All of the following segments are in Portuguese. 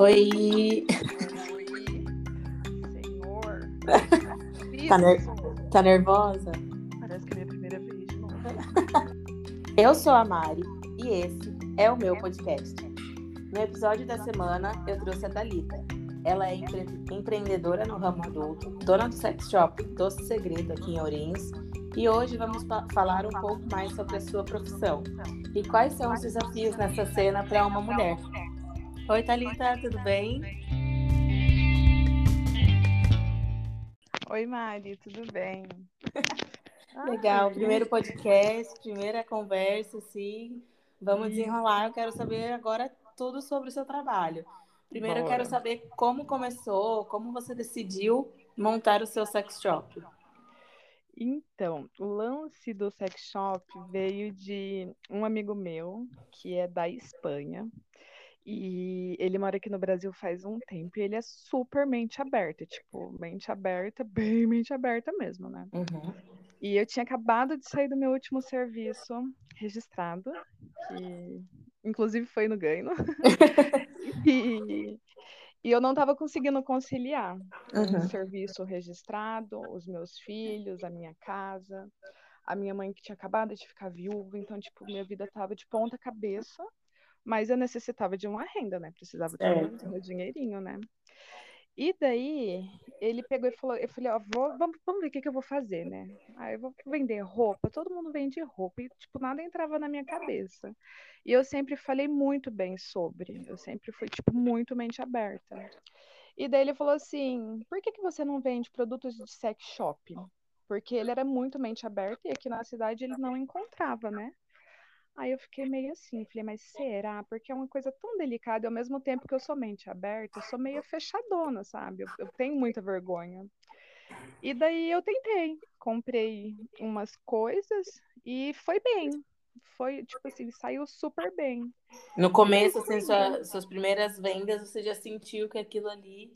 Oi. Senhor. Tá, ner- tá nervosa? Parece que é minha primeira vez de novo. Eu sou a Mari e esse é o meu podcast. No episódio da semana, eu trouxe a Thalita. Ela é empre- empreendedora no ramo adulto, dona do sex shop Doce Segredo aqui em Ourinhos. E hoje vamos fa- falar um pouco mais sobre a sua profissão e quais são os desafios nessa cena para uma mulher. Oi, Thalita, tudo bem? Oi, Mari, tudo bem? Legal, Ai, primeiro podcast, primeira conversa, sim. Vamos Isso. desenrolar. Eu quero saber agora tudo sobre o seu trabalho. Primeiro, eu quero Bora. saber como começou, como você decidiu montar o seu sex shop. Então, o lance do sex shop veio de um amigo meu, que é da Espanha, e ele mora aqui no Brasil faz um tempo, e ele é super mente aberta, tipo, mente aberta, bem mente aberta mesmo, né? Uhum. E eu tinha acabado de sair do meu último serviço registrado, que inclusive foi no ganho. E, e eu não estava conseguindo conciliar um Uhum. serviço registrado, os meus filhos, a minha casa, a minha mãe que tinha acabado de ficar viúva, então, tipo, minha vida estava de ponta cabeça, mas eu necessitava de uma renda, né? Precisava ter um- dinheirinho, né? E daí ele pegou e falou, eu falei, ó, vou, vamos, vamos ver o que, que eu vou fazer, né? Aí eu vou vender roupa, todo mundo vende roupa, e tipo, nada entrava na minha cabeça. E eu sempre falei muito bem sobre, eu sempre fui, tipo, muito mente aberta. E daí ele falou assim, por que que você não vende produtos de sex shop? Porque ele era muito mente aberta e aqui na cidade ele não encontrava, né? Aí eu fiquei meio assim, falei, mas será? Porque é uma coisa tão delicada, e ao mesmo tempo que eu sou mente aberta, eu sou meio fechadona, sabe? Eu, eu tenho muita vergonha. E daí eu tentei, comprei umas coisas e foi bem. Foi, tipo assim, saiu super bem. No começo, assim, sua- suas primeiras vendas, você já sentiu que aquilo ali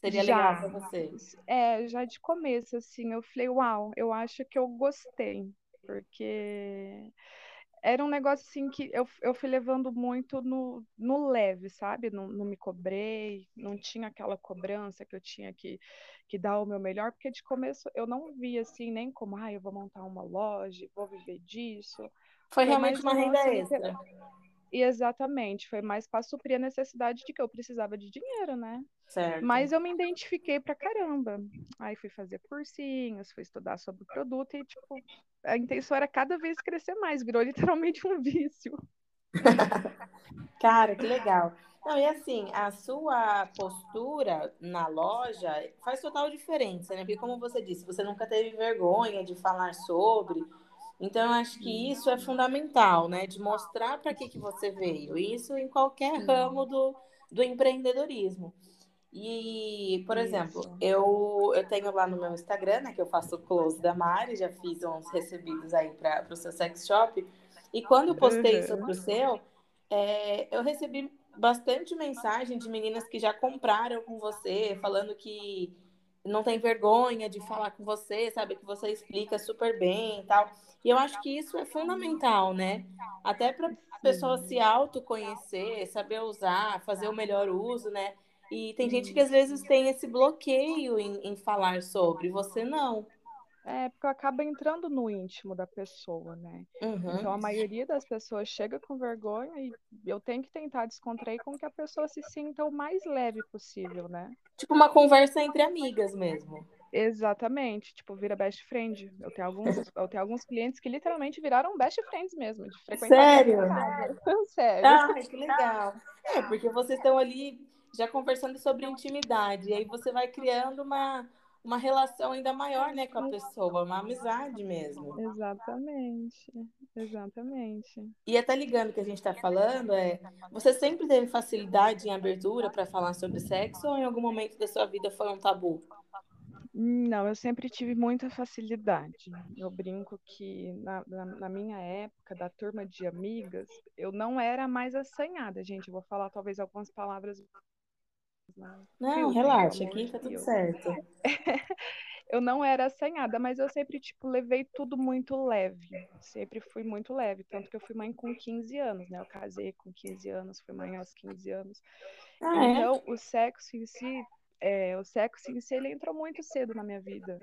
seria legal Já. para você. É, já de começo, assim, eu falei, uau, eu acho que eu gostei, porque era um negócio assim que eu, eu fui levando muito no, no leve, sabe? Não, não me cobrei, não tinha aquela cobrança que eu tinha que, que dar o meu melhor, porque de começo eu não via assim nem como, ah, eu vou montar uma loja, vou viver disso. Foi realmente uma um renda extra. E exatamente, foi mais para suprir a necessidade de que eu precisava de dinheiro, né? Certo. Mas eu me identifiquei pra caramba. Aí fui fazer cursinhos, fui estudar sobre o produto e, tipo, a intenção era cada vez crescer mais, virou literalmente um vício. Cara, que legal. Não, e assim, a sua postura na loja faz total diferença, né? Porque, como você disse, você nunca teve vergonha de falar sobre. Então, eu acho que isso é fundamental, né? De mostrar para que, que você veio. Isso em qualquer ramo do, do empreendedorismo. E, por exemplo, Isso. eu, eu tenho lá no meu Instagram, né? Que eu faço o close da Mari, já fiz uns recebidos aí para o seu sex shop. E quando eu postei Uhum. sobre o seu, é, eu recebi bastante mensagem de meninas que já compraram com você, falando que não tem vergonha de falar com você, sabe? Que você explica super bem e tal. E eu acho que isso é fundamental, né? Até para a pessoa se autoconhecer, saber usar, fazer o melhor uso, né? E tem gente que às vezes tem esse bloqueio em, em falar sobre, você não. É, porque eu acabo entrando no íntimo da pessoa, né? Uhum. Então a maioria das pessoas chega com vergonha e eu tenho que tentar descontrair com que a pessoa se sinta o mais leve possível, né? Tipo uma conversa entre amigas mesmo. Exatamente, tipo, vira best friend. Eu tenho alguns, eu tenho alguns clientes que literalmente viraram best friends mesmo, de frequentar Sério? Sério. Ah, que legal. É, porque vocês estão ali já conversando sobre intimidade, e aí você vai criando uma, uma relação ainda maior, né, com a pessoa, uma amizade mesmo. Exatamente, exatamente. E até ligando que a gente está falando, é, você sempre teve facilidade em abertura para falar sobre sexo ou em algum momento da sua vida foi um tabu? Não, eu sempre tive muita facilidade. Eu brinco que na, na, na minha época, da turma de amigas, eu não era mais assanhada, gente. Eu vou falar talvez algumas palavras. Não, relaxa, aqui tá tudo Deus. certo. eu não era assanhada, mas eu sempre, tipo, levei tudo muito leve. Sempre fui muito leve. Tanto que eu fui mãe com 15 anos, né? Eu casei com 15 anos, fui mãe aos 15 anos. Ah, é? então, é? o sexo em si, é, o sexo em si, ele entrou muito cedo na minha vida.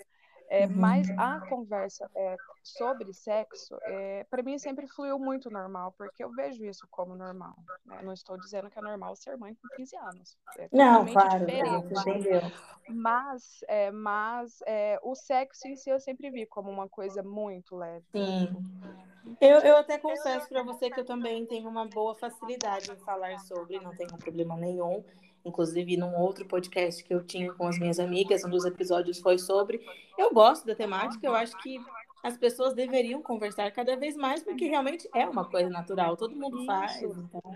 É, uhum. Mas a conversa é, sobre sexo, é, para mim sempre fluiu muito normal, porque eu vejo isso como normal. Né? Não estou dizendo que é normal ser mãe com 15 anos. É não, claro, diferente. entendeu. Mas, é, mas é, o sexo em si eu sempre vi como uma coisa muito leve. Sim. Eu, eu até confesso para você que eu também tenho uma boa facilidade em falar sobre, não tenho problema nenhum. Inclusive, num outro podcast que eu tinha com as minhas amigas, um dos episódios foi sobre. Eu gosto da temática, eu acho que as pessoas deveriam conversar cada vez mais, porque realmente é uma coisa natural, todo mundo Isso. faz. Então...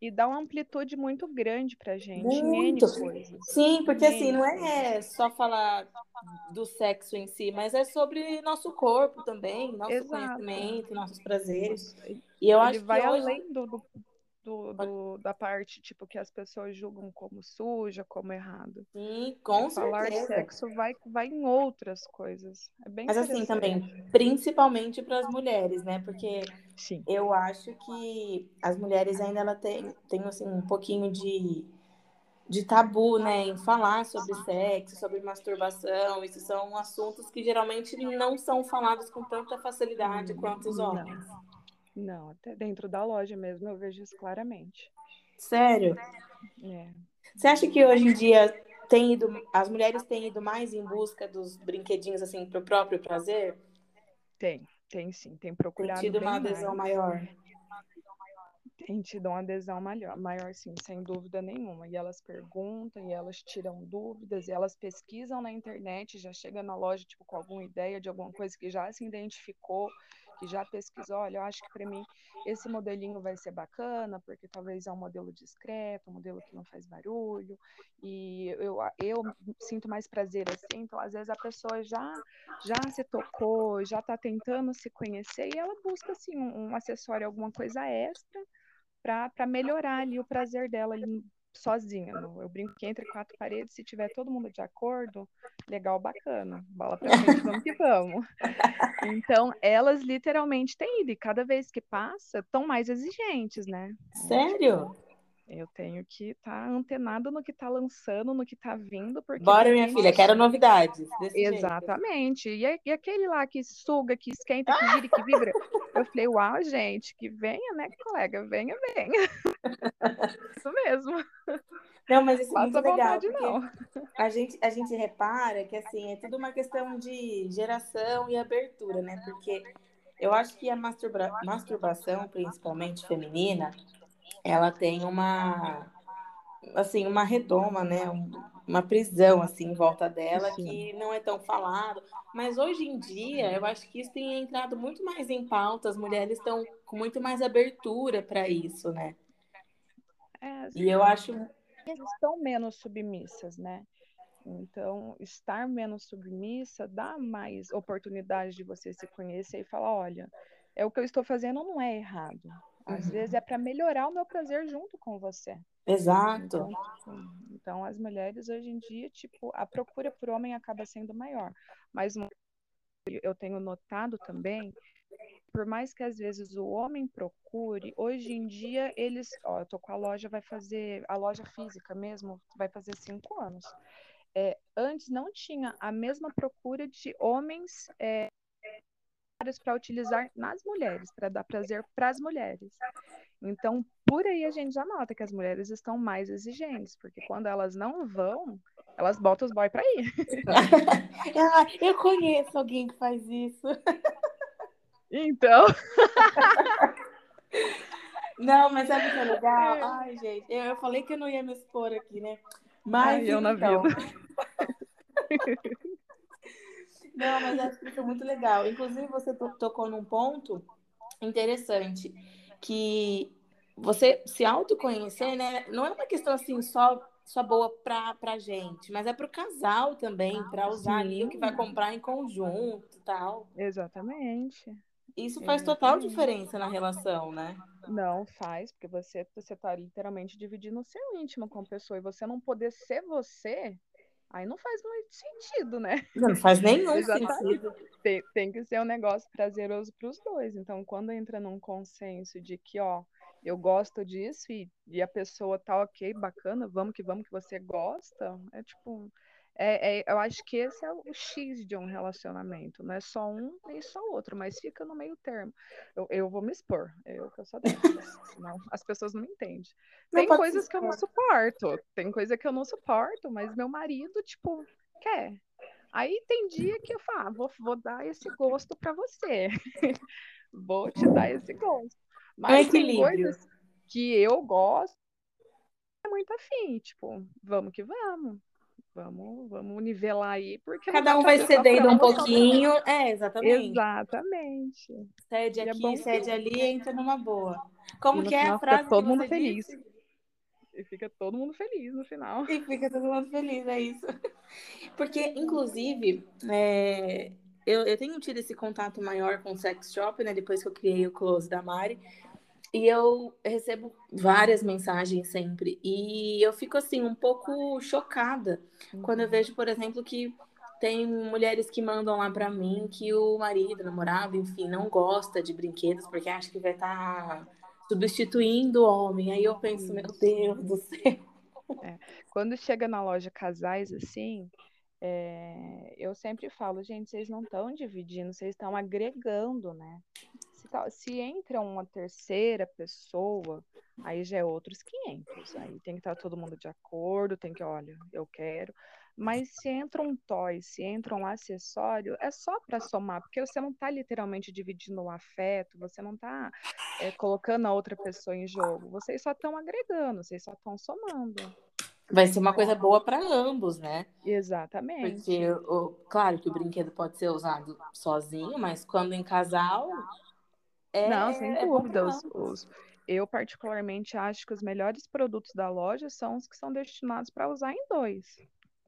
E dá uma amplitude muito grande pra gente, muito. Sim, porque assim, não é só falar do sexo em si, mas é sobre nosso corpo também, nosso Exato. conhecimento, nossos prazeres. E eu Ele acho vai que hoje... além do, do do, do, da parte tipo que as pessoas julgam como suja, como errado. Sim, com Falar certeza. sexo vai, vai em outras coisas. É bem Mas assim também, principalmente para as mulheres, né? Porque Sim. eu acho que as mulheres ainda ela tem, tem assim, um pouquinho de, de tabu, né, em falar sobre sexo, sobre masturbação. Isso são assuntos que geralmente não são falados com tanta facilidade quanto os homens. Não. Não, até dentro da loja mesmo eu vejo isso claramente. Sério? É. Você acha que hoje em dia tem ido, as mulheres têm ido mais em busca dos brinquedinhos assim para o próprio prazer? Tem, tem sim, tem procurado. Tem tido uma adesão mais. maior. Tem tido uma adesão maior, maior, sim, sem dúvida nenhuma. E elas perguntam, e elas tiram dúvidas, e elas pesquisam na internet, já chega na loja tipo com alguma ideia de alguma coisa que já se identificou que já pesquisou, olha, eu acho que para mim esse modelinho vai ser bacana, porque talvez é um modelo discreto, um modelo que não faz barulho, e eu, eu sinto mais prazer assim, então às vezes a pessoa já já se tocou, já está tentando se conhecer, e ela busca assim um, um acessório, alguma coisa extra, para melhorar ali o prazer dela ali sozinha. Eu brinco que entre quatro paredes, se tiver todo mundo de acordo, legal, bacana. Bola pra frente, vamos que vamos. Então, elas literalmente têm ido, e cada vez que passa, estão mais exigentes, né? Sério? Eu tenho que estar tá antenado no que está lançando, no que está vindo. Porque Bora, minha filha, quero novidades. Exatamente. E, e, aquele lá que suga, que esquenta, que vira, que vibra. Eu falei, uau, gente, que venha, né, colega? Venha, venha. isso mesmo. Não, mas isso é muito legal. Vontade, não. A gente, a gente repara que assim, é tudo uma questão de geração e abertura, né? Porque eu acho que a masturba masturbação, principalmente feminina, ela tem uma assim uma redoma, né? uma prisão assim em volta dela Sim. que não é tão falado. Mas hoje em dia, eu acho que isso tem entrado muito mais em pauta. As mulheres estão com muito mais abertura para isso, né? É, e eu acho estão menos submissas, né? Então, estar menos submissa dá mais oportunidade de você se conhecer e falar, olha, é o que eu estou fazendo não é errado. Às uhum. vezes é para melhorar o meu prazer junto com você. Exato. Então, tipo, então, as mulheres hoje em dia, tipo, a procura por homem acaba sendo maior. Mas eu tenho notado também, por mais que às vezes o homem procure, hoje em dia eles, ó, eu tô com a loja, vai fazer, a loja física mesmo, vai fazer cinco anos. É, antes não tinha a mesma procura de homens é, para utilizar nas mulheres, para dar prazer para as mulheres. Então, por aí a gente já nota que as mulheres estão mais exigentes, porque quando elas não vão, elas botam os boys para ir. ah, eu conheço alguém que faz isso. Então. Não, mas sabe o que é legal? É. Ai, gente, eu, eu, falei que eu não ia me expor aqui, né? Mas. Ai, eu na então... vida. Não, mas acho que isso é muito legal. Inclusive, você tocou num ponto interessante, que você se autoconhecer, né? Não é uma questão assim só só boa para pra gente, mas é para o casal também, para usar ali o que vai comprar em conjunto tal. Exatamente. Isso faz Exatamente. total diferença na relação, né? Não faz, porque você você tá literalmente dividindo o seu íntimo com a pessoa e você não poder ser você Aí não faz muito sentido, né? Não faz nenhum sentido. Tem, tem que ser um negócio prazeroso para os dois. Então, quando entra num consenso de que, ó, eu gosto disso e, e a pessoa tá ok, bacana, vamos que vamos que você gosta, é tipo, é, é, eu acho que esse é o X de um relacionamento. Não é só um nem só outro, mas fica no meio termo. Eu, eu vou me expor, eu que eu sou dessas, senão as pessoas não entendem. Tem não coisas que eu não suporto, tem coisa que eu não suporto, mas meu marido, tipo, quer. Aí tem dia que eu falo, ah, vou, vou dar esse gosto para você. vou te dar esse gosto. Mas tem coisas que eu gosto, é muito afim, tipo, vamos que vamos. Vamos, vamos nivelar aí, porque cada um vai cedendo um pouquinho. É, exatamente. Exatamente. Cede é aqui, é cede ali, entra numa boa. Como que é a frase? todo mundo feliz. Disse? E fica todo mundo feliz no final. E fica todo mundo feliz, é isso. Porque, inclusive, é, eu, eu tenho tido esse contato maior com o sex shop, né? Depois que eu criei o Close da Mari. E eu recebo várias mensagens sempre. E eu fico, assim, um pouco chocada uhum. quando eu vejo, por exemplo, que tem mulheres que mandam lá para mim que o marido, namorado, enfim, não gosta de brinquedos porque acha que vai estar tá substituindo o homem. Aí eu penso, meu Deus do céu. É. Quando chega na loja casais, assim, é... eu sempre falo, gente, vocês não estão dividindo, vocês estão agregando, né? Se, se entra uma terceira pessoa, aí já é outros 500. Aí tem que estar todo mundo de acordo, tem que, olha, eu quero. Mas se entra um toy, se entra um acessório, é só para somar, porque você não está literalmente dividindo o afeto, você não está é, colocando a outra pessoa em jogo, vocês só estão agregando, vocês só estão somando. Vai ser uma coisa boa para ambos, né? Exatamente. Porque, claro que o brinquedo pode ser usado sozinho, mas quando em casal, é, não, sem é dúvida. Os, os, eu, particularmente, acho que os melhores produtos da loja são os que são destinados para usar em dois.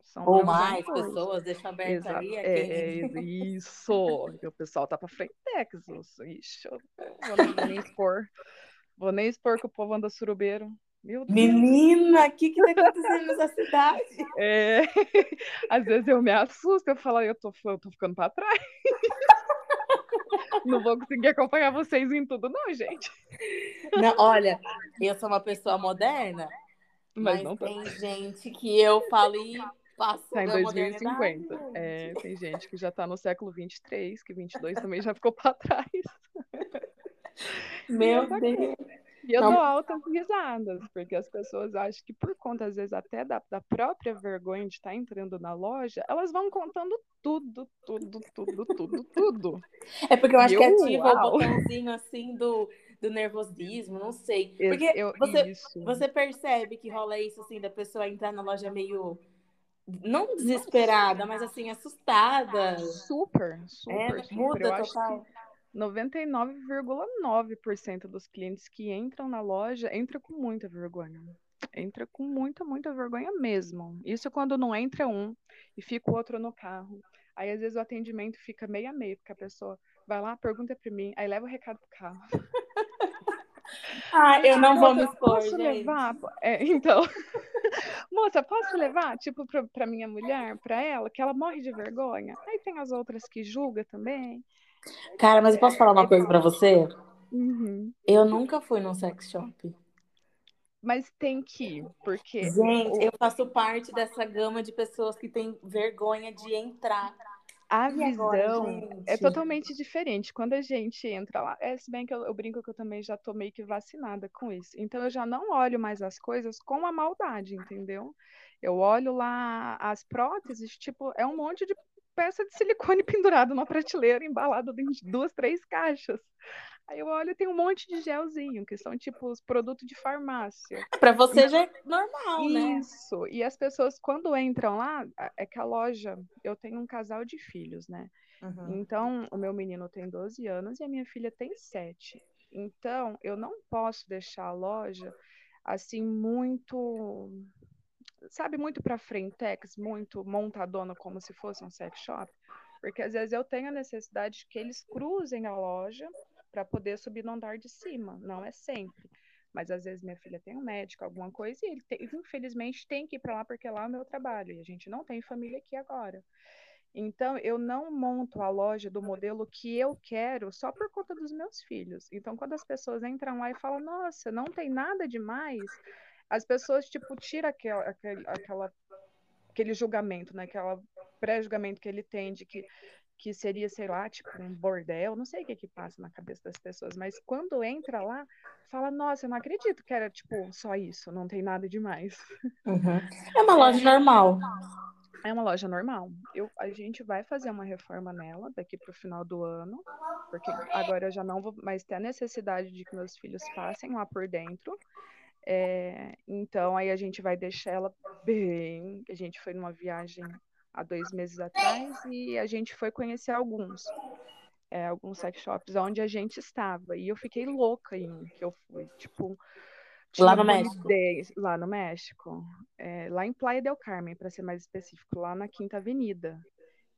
São Ou mais pessoas, deixa aberto Exa ali. É, isso. o pessoal tá para frente, Ixi, eu vou nem expor. Vou nem expor que o povo anda surubeiro. Menina, o que que tá acontecendo nessa cidade? É, às vezes eu me assusto, eu falo, eu tô, eu tô ficando para trás. Não vou conseguir acompanhar vocês em tudo, não, gente. Não, olha, eu sou uma pessoa moderna, mas, mas não tem gente que eu falo e passo tá em 2050. É, tem gente que já tá no século 23, que 22 também já ficou para trás. Meu Deus. E eu não. dou altas risadas, porque as pessoas acham que por conta, às vezes, até da, da própria vergonha de estar entrando na loja, elas vão contando tudo, tudo, tudo, tudo, tudo. É porque eu acho que ativa uau. o botãozinho assim do, do nervosismo, não sei. Porque eu, você, você percebe que rola isso assim, da pessoa entrar na loja meio não desesperada, mas assim, assustada. Super, super. É, super. muda eu total. 99,9% dos clientes que entram na loja entra com muita vergonha. Entra com muita, muita vergonha mesmo. Isso quando não entra um e fica o outro no carro. Aí às vezes o atendimento fica meio a meio, porque a pessoa vai lá, pergunta para mim, aí leva o recado pro carro. Ah, eu não vou me expor, posso gente. levar? É, então, moça, posso levar, tipo, pra, pra minha mulher, pra ela, que ela morre de vergonha? Aí tem as outras que julga também. Cara, mas eu posso falar uma coisa para você? Uhum. Eu nunca fui num sex shop. Mas tem que ir, porque. Gente, o... eu faço parte dessa gama de pessoas que têm vergonha de entrar. A e visão agora, é totalmente diferente. Quando a gente entra lá, é, se bem que eu, eu, brinco que eu também já tô meio que vacinada com isso. Então eu já não olho mais as coisas com a maldade, entendeu? Eu olho lá as próteses, tipo, é um monte de peça de silicone pendurada numa prateleira, embalado em duas, três caixas. Aí eu olho, tem um monte de gelzinho, que são tipo os produtos de farmácia. Para você já é normal, Isso. né? Isso. E as pessoas, quando entram lá, é que a loja, eu tenho um casal de filhos, né? Uhum. Então, o meu menino tem 12 anos e a minha filha tem 7. Então, eu não posso deixar a loja assim muito sabe, muito para frentex, muito montadona como se fosse um sex shop, porque às vezes eu tenho a necessidade que eles cruzem a loja para poder subir no andar de cima, não é sempre. Mas às vezes minha filha tem um médico, alguma coisa, e ele tem, infelizmente tem que ir para lá porque lá é o meu trabalho. E a gente não tem família aqui agora. Então, eu não monto a loja do modelo que eu quero só por conta dos meus filhos. Então, quando as pessoas entram lá e falam, nossa, não tem nada demais, as pessoas, tipo, tiram aquela, aquela, aquele julgamento, né? Aquela pré-julgamento que ele tem de que, que seria, sei lá, tipo, um bordel, não sei o que que passa na cabeça das pessoas, mas quando entra lá, fala, nossa, eu não acredito que era, tipo, só isso, não tem nada demais. Uhum. É uma loja normal. É uma loja normal. Eu, a gente vai fazer uma reforma nela daqui para o final do ano, porque agora eu já não vou mais ter a necessidade de que meus filhos passem lá por dentro. É, então aí a gente vai deixar ela bem. A gente foi numa viagem há dois meses atrás e a gente foi conhecer alguns. É, alguns sex shops onde a gente estava. E eu fiquei louca em que eu fui. Tipo, lá no México. lá no México. É, lá em Playa del Carmen, para ser mais específico, lá na Quinta Avenida.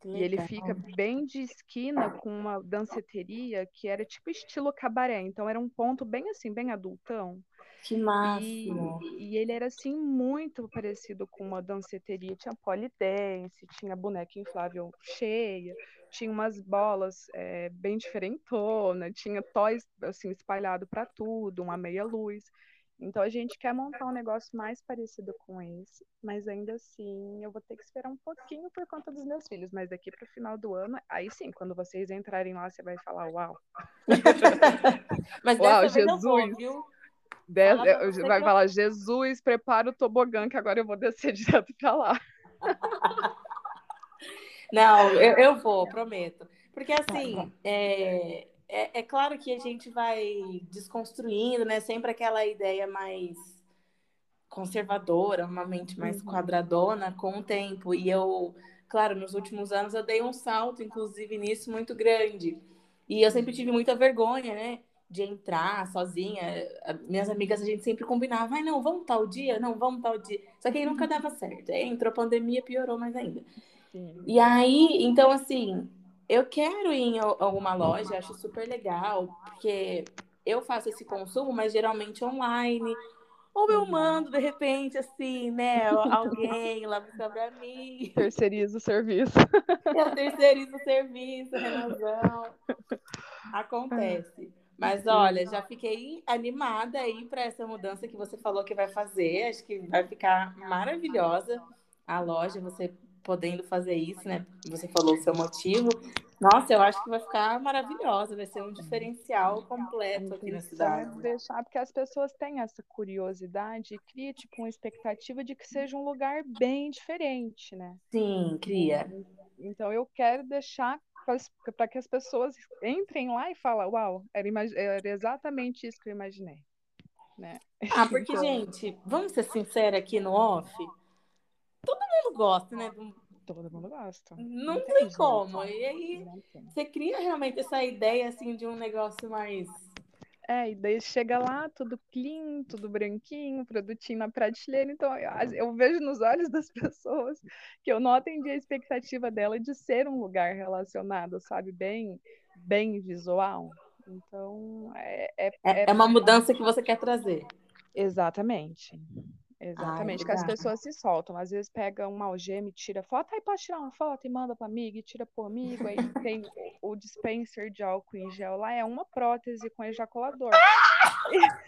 E ele fica bem de esquina com uma danceteria que era tipo estilo cabaré. Então era um ponto bem assim, bem adultão. Que massa! E, e, ele era assim muito parecido com uma danceteria. Tinha polidense, tinha boneca inflável cheia, tinha umas bolas é, bem diferentona, tinha toys assim espalhado para tudo, uma meia luz. Então a gente quer montar um negócio mais parecido com esse, mas ainda assim eu vou ter que esperar um pouquinho por conta dos meus filhos. Mas daqui para o final do ano, aí sim, quando vocês entrarem lá, você vai falar, uau. mas uau, Jesus. Vou, viu? Vai falar, Jesus, prepara o tobogã que agora eu vou descer direto para lá. Não, eu, eu vou, prometo. Porque assim, é, é, é, claro que a gente vai desconstruindo, né? Sempre aquela ideia mais conservadora, uma mente mais uhum. quadradona com o tempo. E eu, claro, nos últimos anos eu dei um salto, inclusive, nisso muito grande. E eu sempre tive muita vergonha, né? De entrar sozinha. Minhas amigas, a gente sempre combinava, vai, não, vamos tal dia? Não, vamos tal dia. Só que aí nunca dava certo. Aí entrou a pandemia, piorou mais ainda. Sim. E aí, então, assim, eu quero ir em alguma loja, acho super legal, porque eu faço esse consumo, mas geralmente online. Ou eu mando, de repente, assim, né? Alguém lá buscar pra mim. Terceiriza o serviço. Eu terceirizo o serviço, Renanzão. Acontece. Mas olha, já fiquei animada aí para essa mudança que você falou que vai fazer. Acho que vai ficar maravilhosa a loja. Você podendo fazer isso, né? Você falou o seu motivo. Nossa, eu acho que vai ficar maravilhosa, vai ser um diferencial completo aqui na cidade. Deixar, porque as pessoas têm essa curiosidade e cria tipo, uma expectativa de que seja um lugar bem diferente, né? Sim, cria. Então eu quero deixar para que as pessoas entrem lá e falem, uau, era, era exatamente isso que eu imaginei. Né? Ah, porque, então... gente, vamos ser sinceros aqui no off, todo mundo gosta, né? Todo mundo gosta. Não, não tem, tem como. E aí você cria realmente essa ideia assim de um negócio mais. É, e daí chega lá, tudo clean, tudo branquinho, produtinho na prateleira. Então, eu, eu vejo nos olhos das pessoas que eu não atendi a expectativa dela de ser um lugar relacionado, sabe? Bem, bem visual. Então, é, é, é, é uma mudança que você quer trazer. Exatamente. Exatamente, Ai, que as pessoas se soltam. Às vezes pega uma algema e tira foto, aí pode tirar uma foto e manda para amiga e tira pro amigo. Aí tem o dispenser de álcool em gel lá, é uma prótese com ejaculador.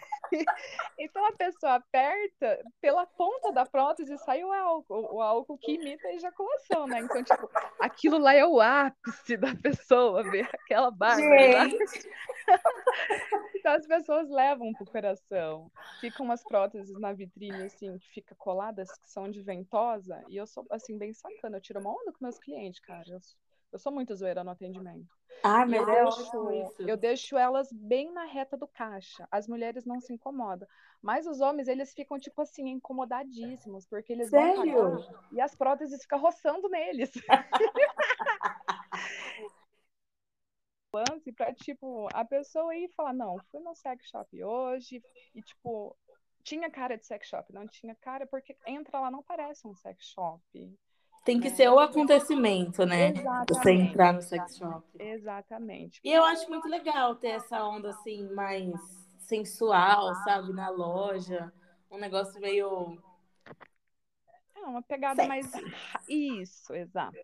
então a pessoa aperta, pela ponta da prótese sai o álcool, o álcool que imita a ejaculação, né? Então, tipo, aquilo lá é o ápice da pessoa, ver aquela barba. então as pessoas levam pro coração. Ficam umas próteses na vitrine, assim, que fica coladas, que são de ventosa, e eu sou, assim, bem sacana. Eu tiro uma onda com meus clientes, cara. Eu eu sou muito zoeira no atendimento. Ah, mas eu, é deixo, eu deixo elas bem na reta do caixa. As mulheres não se incomodam. Mas os homens, eles ficam, tipo assim, incomodadíssimos, porque eles Sério? vão pagar e as próteses ficam roçando neles. lance para tipo a pessoa ir falar não fui no sex shop hoje e tipo tinha cara de sex shop não tinha cara porque entra lá não parece um sex shop tem que ser o acontecimento, né? Exatamente. Você entrar no sex shop. Exatamente. E eu acho muito legal ter essa onda assim, mais sensual, sabe, na loja. Um negócio meio. É uma pegada mais. Isso, exato.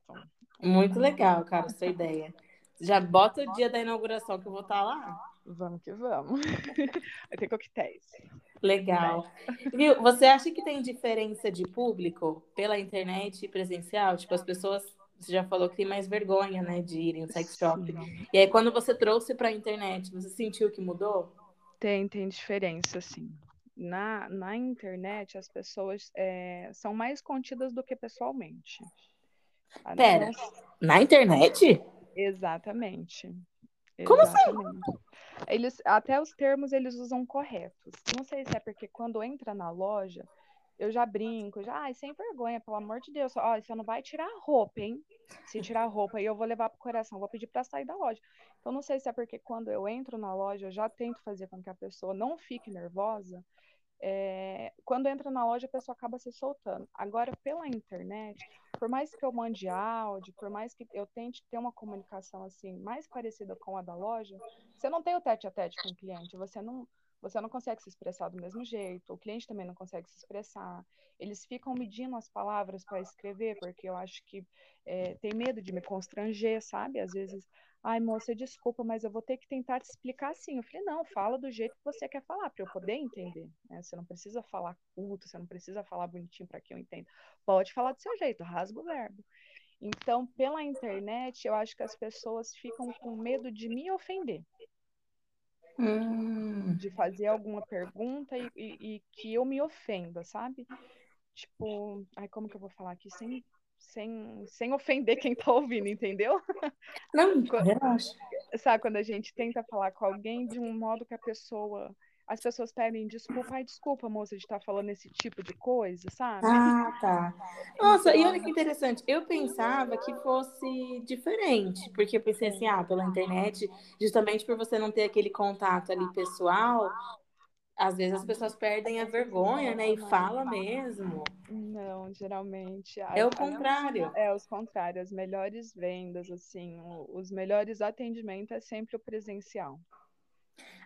Muito legal, cara, essa ideia. Já bota o dia da inauguração que eu vou estar tá lá. Vamos que vamos. Vai ter coquetéis. Legal. Viu? Você acha que tem diferença de público pela internet e presencial? Tipo, as pessoas, você já falou que tem mais vergonha, né, de ir em um sex shop. Sim. E aí, quando você trouxe para a internet, você sentiu que mudou? Tem, tem diferença, sim. Na, na internet, as pessoas é, são mais contidas do que pessoalmente. Pera, na internet? Exatamente. Como assim? Eles, até os termos eles usam corretos. Não sei se é porque quando entra na loja, eu já brinco, já, ai, sem vergonha, pelo amor de Deus. Ó, você não vai tirar a roupa, hein? Se tirar a roupa, aí eu vou levar pro coração, vou pedir para sair da loja. Então, não sei se é porque quando eu entro na loja, eu já tento fazer com que a pessoa não fique nervosa, é, quando entra na loja, a pessoa acaba se soltando. Agora, pela internet, por mais que eu mande áudio, por mais que eu tente ter uma comunicação assim mais parecida com a da loja, você não tem o tete a tete com o cliente, você não, você não consegue se expressar do mesmo jeito, o cliente também não consegue se expressar. Eles ficam medindo as palavras para escrever, porque eu acho que é, tem medo de me constranger, sabe? Às vezes Ai, moça, desculpa, mas eu vou ter que tentar te explicar assim. Eu falei, não, fala do jeito que você quer falar, para eu poder entender. Né? Você não precisa falar culto, você não precisa falar bonitinho para que eu entenda. Pode falar do seu jeito, rasga o verbo. Então, pela internet, eu acho que as pessoas ficam com medo de me ofender. Hum. De fazer alguma pergunta e, e, e, que eu me ofenda, sabe? Tipo, ai, como que eu vou falar aqui sem sem, sem ofender quem tá ouvindo, entendeu? Não, relaxa. Sabe, quando a gente tenta falar com alguém de um modo que a pessoa. As pessoas pedem desculpa, ai, desculpa, moça, de estar tá falando esse tipo de coisa, sabe? Ah, tá. Nossa, e olha que interessante. Eu pensava que fosse diferente, porque eu pensei assim, ah, pela internet, justamente por você não ter aquele contato ali pessoal, às vezes as pessoas perdem a vergonha, né? E fala mesmo. Não, geralmente. É o contrário. É, os contrários. As melhores vendas, assim, os melhores atendimentos é sempre o presencial.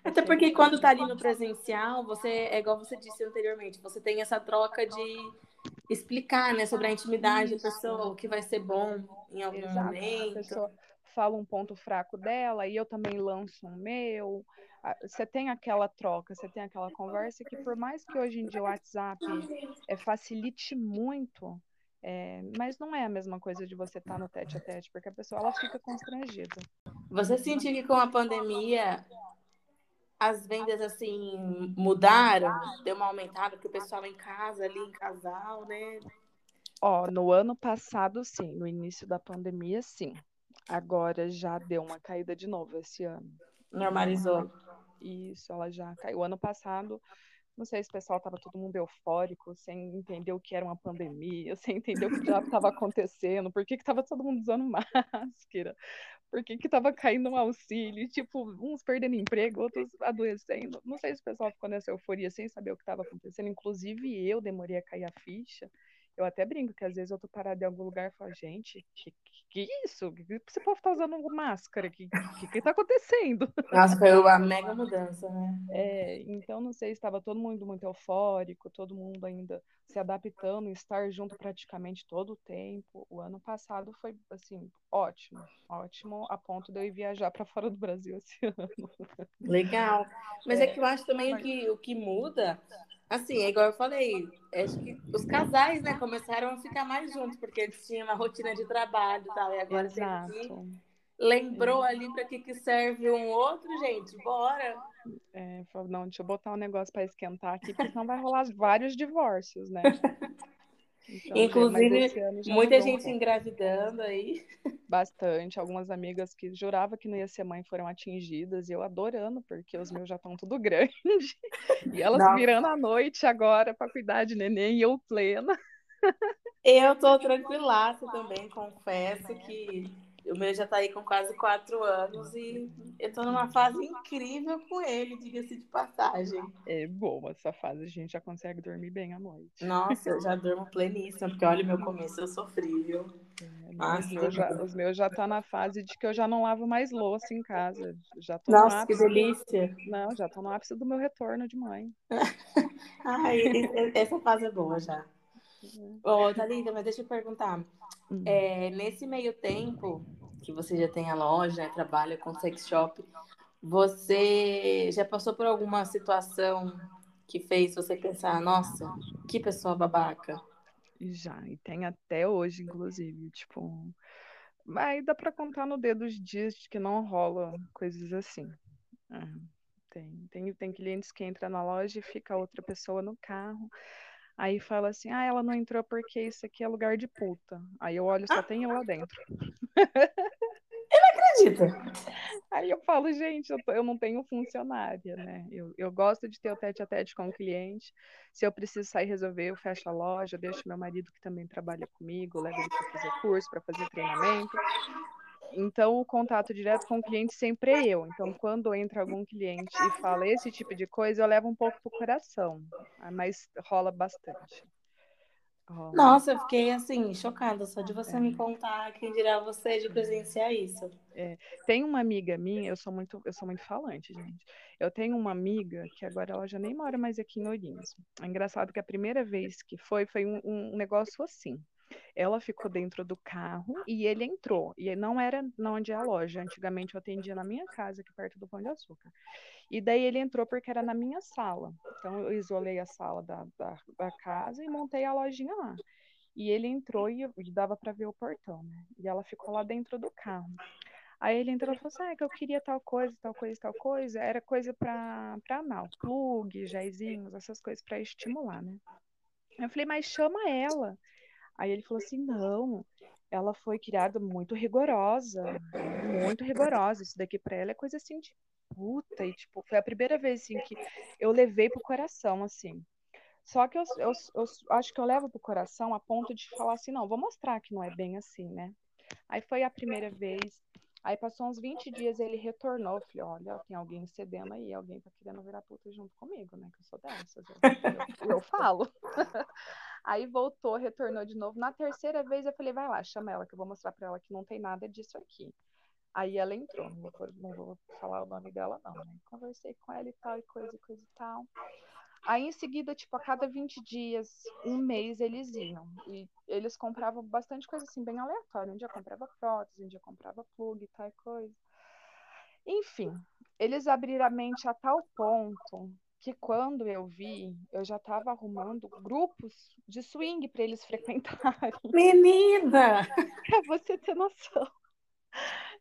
É Até porque quando tá ali no presencial, você, é igual você disse anteriormente, você tem essa troca de explicar, né, sobre a intimidade da pessoa, o que vai ser bom em algum Exato. momento. A pessoa fala um ponto fraco dela e eu também lanço um meu você tem aquela troca, você tem aquela conversa que por mais que hoje em dia o WhatsApp é, facilite muito, é, mas não é a mesma coisa de você estar tá no tete a tete, porque a pessoa ela fica constrangida. Você sentiu que com a pandemia as vendas assim mudaram, deu uma aumentada, porque o pessoal em casa ali, em casal, né? Ó, no ano passado sim, no início da pandemia sim. Agora já deu uma caída de novo esse ano. Normalizou. Isso, ela já caiu. Ano passado, não sei se o pessoal estava todo mundo eufórico, sem entender o que era uma pandemia, sem entender o que já estava acontecendo, por que estava todo mundo usando máscara, por que estava caindo um auxílio, tipo, uns perdendo emprego, outros adoecendo. Não sei se o pessoal ficou nessa euforia sem saber o que estava acontecendo. Inclusive, eu demorei a cair a ficha. Eu até brinco que às vezes eu tô parada em algum lugar e falo, gente, que, que, que isso? Que, que esse povo tá usando máscara? Que, que, que tá acontecendo? Nossa, foi uma mega mudança, né? É, então não sei, estava todo mundo muito eufórico, todo mundo ainda se adaptando, estar junto praticamente todo o tempo. O ano passado foi, assim, ótimo, ótimo, a ponto de eu ir viajar para fora do Brasil esse ano. Legal. Mas é, é que eu acho também mas... que o que muda Assim, é igual eu falei, acho que os casais, né, começaram a ficar mais juntos, porque eles tinham uma rotina de trabalho e tal, e agora Exato. tem que lembrou ali para que, que serve um outro, gente, bora. É, não, deixa eu botar um negócio para esquentar aqui, porque senão vai rolar vários divórcios, né? Então, Inclusive, muita gente engravidando aí. Bastante. Algumas amigas que jurava que não ia ser mãe foram atingidas, e eu adorando, porque os meus já estão tudo grande. E elas Nossa. virando à noite agora para cuidar de neném, e eu plena. Eu tô tranquilaça também, confesso que O meu já tá aí com quase quatro anos e eu tô numa fase incrível com ele, diga-se de passagem. É boa essa fase, a gente já consegue dormir bem à noite. Nossa, eu já durmo pleníssima, porque olha, meu começo eu sofri, viu? É, Nossa, os, meus já, os meus já tá na fase de que eu já não lavo mais louça em casa. Já tô Nossa, ápice, que delícia! Não, já tô no ápice do meu retorno de mãe. Ai, essa fase é boa já. Ô, Thalita, mas deixa eu perguntar. Hum. É, nesse meio tempo que você já tem a loja, né, trabalha com sex shop, você já passou por alguma situação que fez você pensar, nossa, que pessoa babaca? Já, e tem até hoje, inclusive, tipo. Mas dá para contar no dedo os dias que não rola coisas assim. É, tem, tem, tem clientes que entram na loja e fica outra pessoa no carro. Aí fala assim, ah, ela não entrou porque isso aqui é lugar de puta. Aí eu olho, só tem eu lá dentro. Eu não acredito. Aí eu falo, gente, eu, tô, eu não tenho funcionária, né? Eu, eu gosto de ter o tete a tete com o cliente. Se eu preciso sair resolver, eu fecho a loja, deixo meu marido que também trabalha comigo, levo ele para fazer curso, para fazer treinamento. Então, o contato direto com o cliente sempre é eu. Então, quando entra algum cliente e fala esse tipo de coisa, eu levo um pouco pro coração. Ah, mas rola bastante. Rola. Nossa, eu fiquei assim, chocada só de você é. me contar, quem dirá você de presenciar isso. É. Tem uma amiga minha, eu sou muito, eu sou muito falante, gente. Eu tenho uma amiga que agora ela já nem mora mais aqui em Ourinhos. É engraçado que a primeira vez que foi, foi um, um negócio assim. Ela ficou dentro do carro e ele entrou. E não era onde é a loja. Antigamente eu atendia na minha casa, aqui perto do Pão de Açúcar. E daí ele entrou porque era na minha sala. Então eu isolei a sala da, da, da casa e montei a lojinha lá. E ele entrou e, e dava para ver o portão, né? E ela ficou lá dentro do carro. Aí ele entrou e falou assim: ah, que eu queria tal coisa, tal coisa, tal coisa. Era coisa para anal, plug, jaizinhos, essas coisas para estimular, né? Eu falei, mas chama ela. Aí ele falou assim: não, ela foi criada muito rigorosa, muito rigorosa. Isso daqui para ela é coisa assim de puta. E, tipo, foi a primeira vez assim, que eu levei pro coração, assim. Só que eu, eu, eu acho que eu levo pro coração a ponto de falar assim: não, vou mostrar que não é bem assim, né? Aí foi a primeira vez. Aí passou uns 20 dias, ele retornou. Falei, olha, tem alguém cedendo aí, alguém tá querendo virar puta junto comigo, né? Que eu sou dessas. Eu, eu, eu falo. Aí voltou, retornou de novo. Na terceira vez eu falei, vai lá, chama ela, que eu vou mostrar para ela que não tem nada disso aqui. Aí ela entrou, não vou, não vou falar o nome dela, não, né? Conversei com ela e tal, e coisa e coisa e tal. Aí em seguida, tipo, a cada 20 dias, um mês, eles iam. E eles compravam bastante coisa assim, bem aleatória. Um dia comprava prótese, um dia comprava plug e tal e coisa. Enfim, eles abriram a mente a tal ponto que quando eu vi, eu já estava arrumando grupos de swing para eles frequentarem. Menina! pra você ter noção.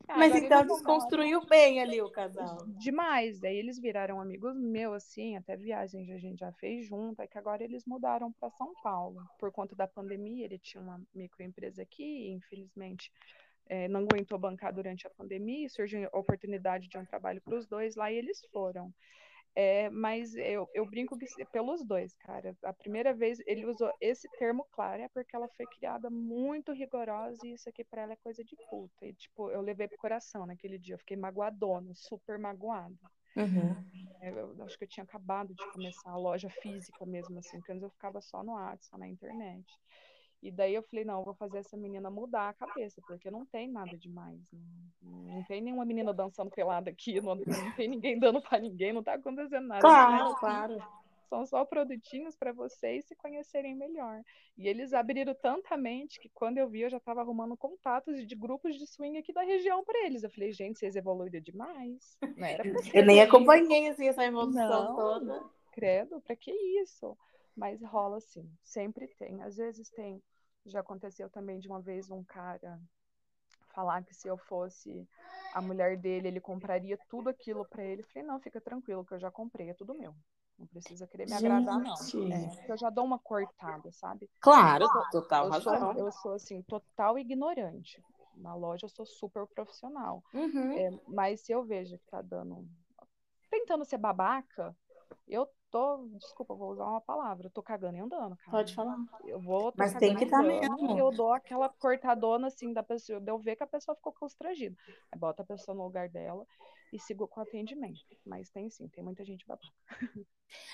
Mas então desconstruiu bem ali o casal. Demais. Daí eles viraram amigos meus, assim, até viagens a gente já fez junto. É que agora eles mudaram para São Paulo. Por conta da pandemia, ele tinha uma microempresa aqui, e infelizmente é, não aguentou bancar durante a pandemia, surgiu a oportunidade de um trabalho para os dois lá e eles foram. É, mas eu, eu brinco que pelos dois, cara. A primeira vez ele usou esse termo, claro, é porque ela foi criada muito rigorosa e isso aqui para ela é coisa de puta. E, tipo, eu levei pro coração naquele dia. Eu fiquei magoadona, super magoada. Uhum. É, eu acho que eu tinha acabado de começar a loja física mesmo, assim, porque antes eu ficava só no WhatsApp, só na internet. E daí eu falei, não, eu vou fazer essa menina mudar a cabeça, porque não tem nada demais. Não, não tem nenhuma menina dançando pelada aqui, não, não tem ninguém dando para ninguém, não tá acontecendo nada. Claro, claro. São só produtinhos para vocês se conhecerem melhor. E eles abriram tanta mente que quando eu vi, eu já estava arrumando contatos de grupos de swing aqui da região para eles. Eu falei, gente, vocês evoluíram demais. Não era eu nem acompanhei assim, essa evolução não, toda. Credo, para que isso? Mas rola assim, sempre tem. Às vezes tem já aconteceu também de uma vez um cara falar que se eu fosse a mulher dele, ele compraria tudo aquilo para ele. Eu falei, não, fica tranquilo, que eu já comprei, é tudo meu. Não precisa querer me Gente. agradar, não. É, eu já dou uma cortada, sabe? Claro, total eu razão. Sou, eu sou, assim, total ignorante. Na loja eu sou super profissional. Uhum. É, mas se eu vejo que tá dando... Tentando ser babaca, eu tô, desculpa, vou usar uma palavra, eu tô cagando e andando, cara. Pode falar. Eu vou, tô Mas tem que e tá mesmo. eu dou aquela cortadona assim da pessoa, eu ver que a pessoa ficou constrangida. Aí bota a pessoa no lugar dela e sigo com o atendimento. Mas tem sim, tem muita gente babaca.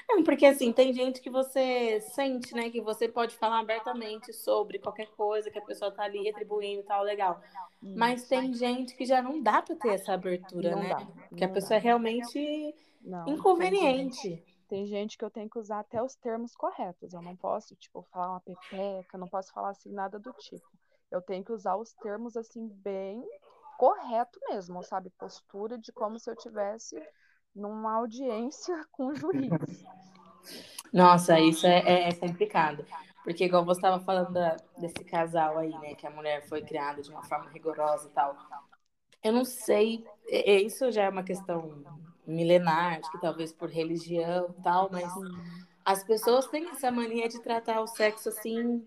Não, porque assim, tem gente que você sente, né, que você pode falar abertamente sobre qualquer coisa que a pessoa tá ali retribuindo e tal, legal. Mas Isso. tem gente que já não dá pra ter essa abertura, Não né? dá, Que a pessoa é dá. realmente Não, inconveniente. Tem gente que eu tenho que usar até os termos corretos. Eu não posso, tipo, falar uma pepeca, não posso falar assim nada do tipo. Eu tenho que usar os termos assim bem correto mesmo, sabe? Postura de como se eu tivesse numa audiência com o juiz. Nossa, isso é, é- é complicado. Porque, igual você estava falando da- desse casal aí, né? Que a mulher foi criada de uma forma rigorosa e tal. Eu não sei, é- isso já é uma questão milenar, que talvez por religião tal, mas as pessoas têm essa mania de tratar o sexo assim,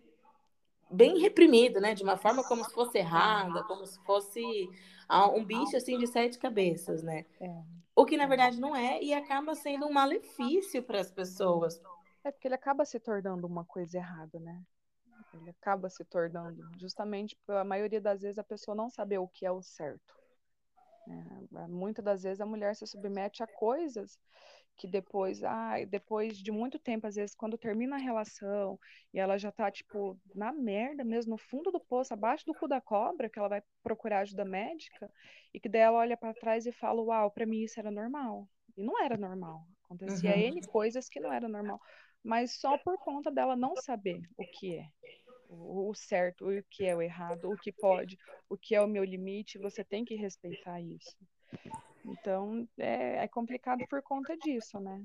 bem reprimido, né? De uma forma como se fosse errada, como se fosse ah, um bicho assim de sete cabeças, né? É. O que na verdade não é e acaba sendo um malefício para as pessoas. É porque ele acaba se tornando uma coisa errada, né? Ele acaba se tornando, justamente pela maioria das vezes, a pessoa não saber o que é o certo. É, muitas das vezes a mulher se submete a coisas que depois, ah, depois de muito tempo, às vezes, quando termina a relação e ela já tá, tipo, na merda mesmo, no fundo do poço, abaixo do cu da cobra, que ela vai procurar ajuda médica, e que daí ela olha para trás e fala, uau, para mim isso era normal. E não era normal. Acontecia Uhum. N coisas que não era normal. Mas só por conta dela não saber o que é o certo, o que é o errado, o que pode, o que é o meu limite, você tem que respeitar isso. Então, é, é complicado por conta disso, né?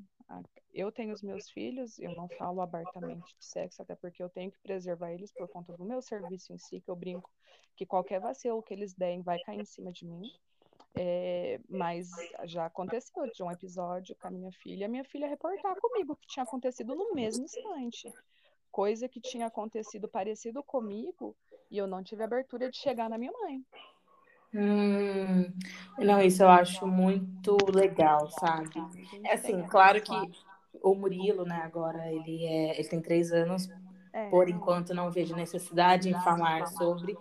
Eu tenho os meus filhos, eu não falo abertamente de sexo, até porque eu tenho que preservar eles por conta do meu serviço em si, que eu brinco que qualquer vacilo que eles derem vai cair em cima de mim. É, mas já aconteceu de um episódio com a minha filha, a minha filha reportar comigo o que tinha acontecido no mesmo instante. Coisa que tinha acontecido parecido comigo e eu não tive abertura de chegar na minha mãe. Hum, não, isso eu acho muito legal, sabe? Gente É assim, claro que o Murilo, né, agora ele é, ele tem três anos, É, por enquanto não vejo necessidade em falar sobre.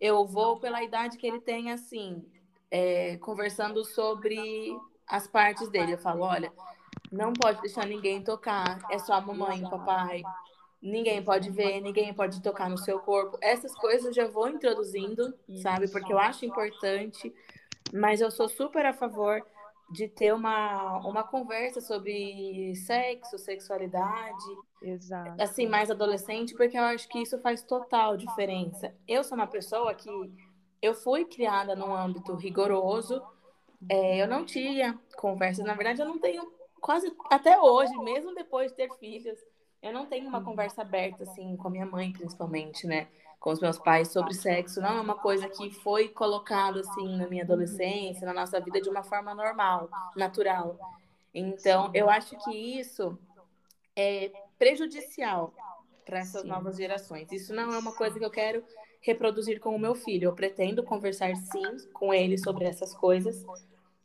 Eu vou pela idade que ele tem, assim, é, conversando sobre as partes dele. Eu falo, olha, não pode deixar ninguém tocar, é só a mamãe e o papai. Ninguém pode ver, ninguém pode tocar no seu corpo. Essas coisas eu já vou introduzindo, sabe? Porque eu acho importante, mas eu sou super a favor de ter uma, uma conversa sobre sexo, sexualidade, Exato. assim, mais adolescente, porque eu acho que isso faz total diferença. Eu sou uma pessoa que eu fui criada num âmbito rigoroso, é, eu não tinha conversas, na verdade eu não tenho quase até hoje, mesmo depois de ter filhos, eu não tenho uma conversa aberta assim com a minha mãe, principalmente, né? Com os meus pais sobre sexo, não é uma coisa que foi colocada assim na minha adolescência, na nossa vida de uma forma normal, natural. Então, eu acho que isso é prejudicial para essas Sim. novas gerações. Isso não é uma coisa que eu quero reproduzir com o meu filho. Eu pretendo conversar sim com ele sobre essas coisas,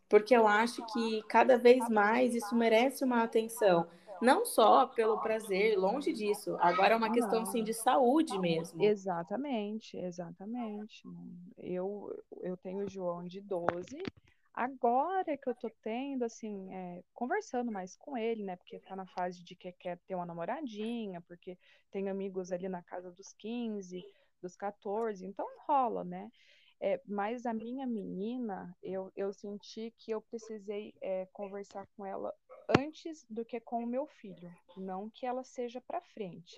porque eu acho que cada vez mais isso merece uma atenção. Não só pelo prazer, longe disso. Agora é uma questão assim de saúde mesmo. Exatamente, exatamente. Eu, eu tenho o João de 12. Agora que eu tô tendo, assim, é, conversando mais com ele, né? Porque tá na fase de que quer ter uma namoradinha, porque tem amigos ali na casa dos 15, dos 14, então rola, né? É, mas a minha menina, eu, eu senti que eu precisei é, conversar com ela antes do que com o meu filho, não que ela seja para frente.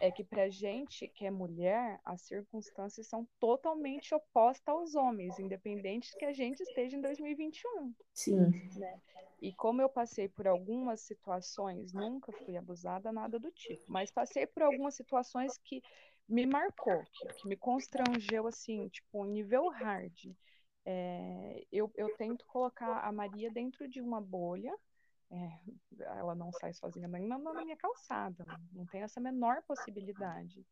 É que pra gente que é mulher, as circunstâncias são totalmente opostas aos homens, independente que a gente esteja em 2021. Sim. Né? E como eu passei por algumas situações, nunca fui abusada, nada do tipo, mas passei por algumas situações que me marcou, que, que me constrangeu, assim, tipo, um nível hard. É, eu, eu tento colocar a Maria dentro de uma bolha, é, ela não sai sozinha nem na, na minha calçada, não tem essa menor possibilidade.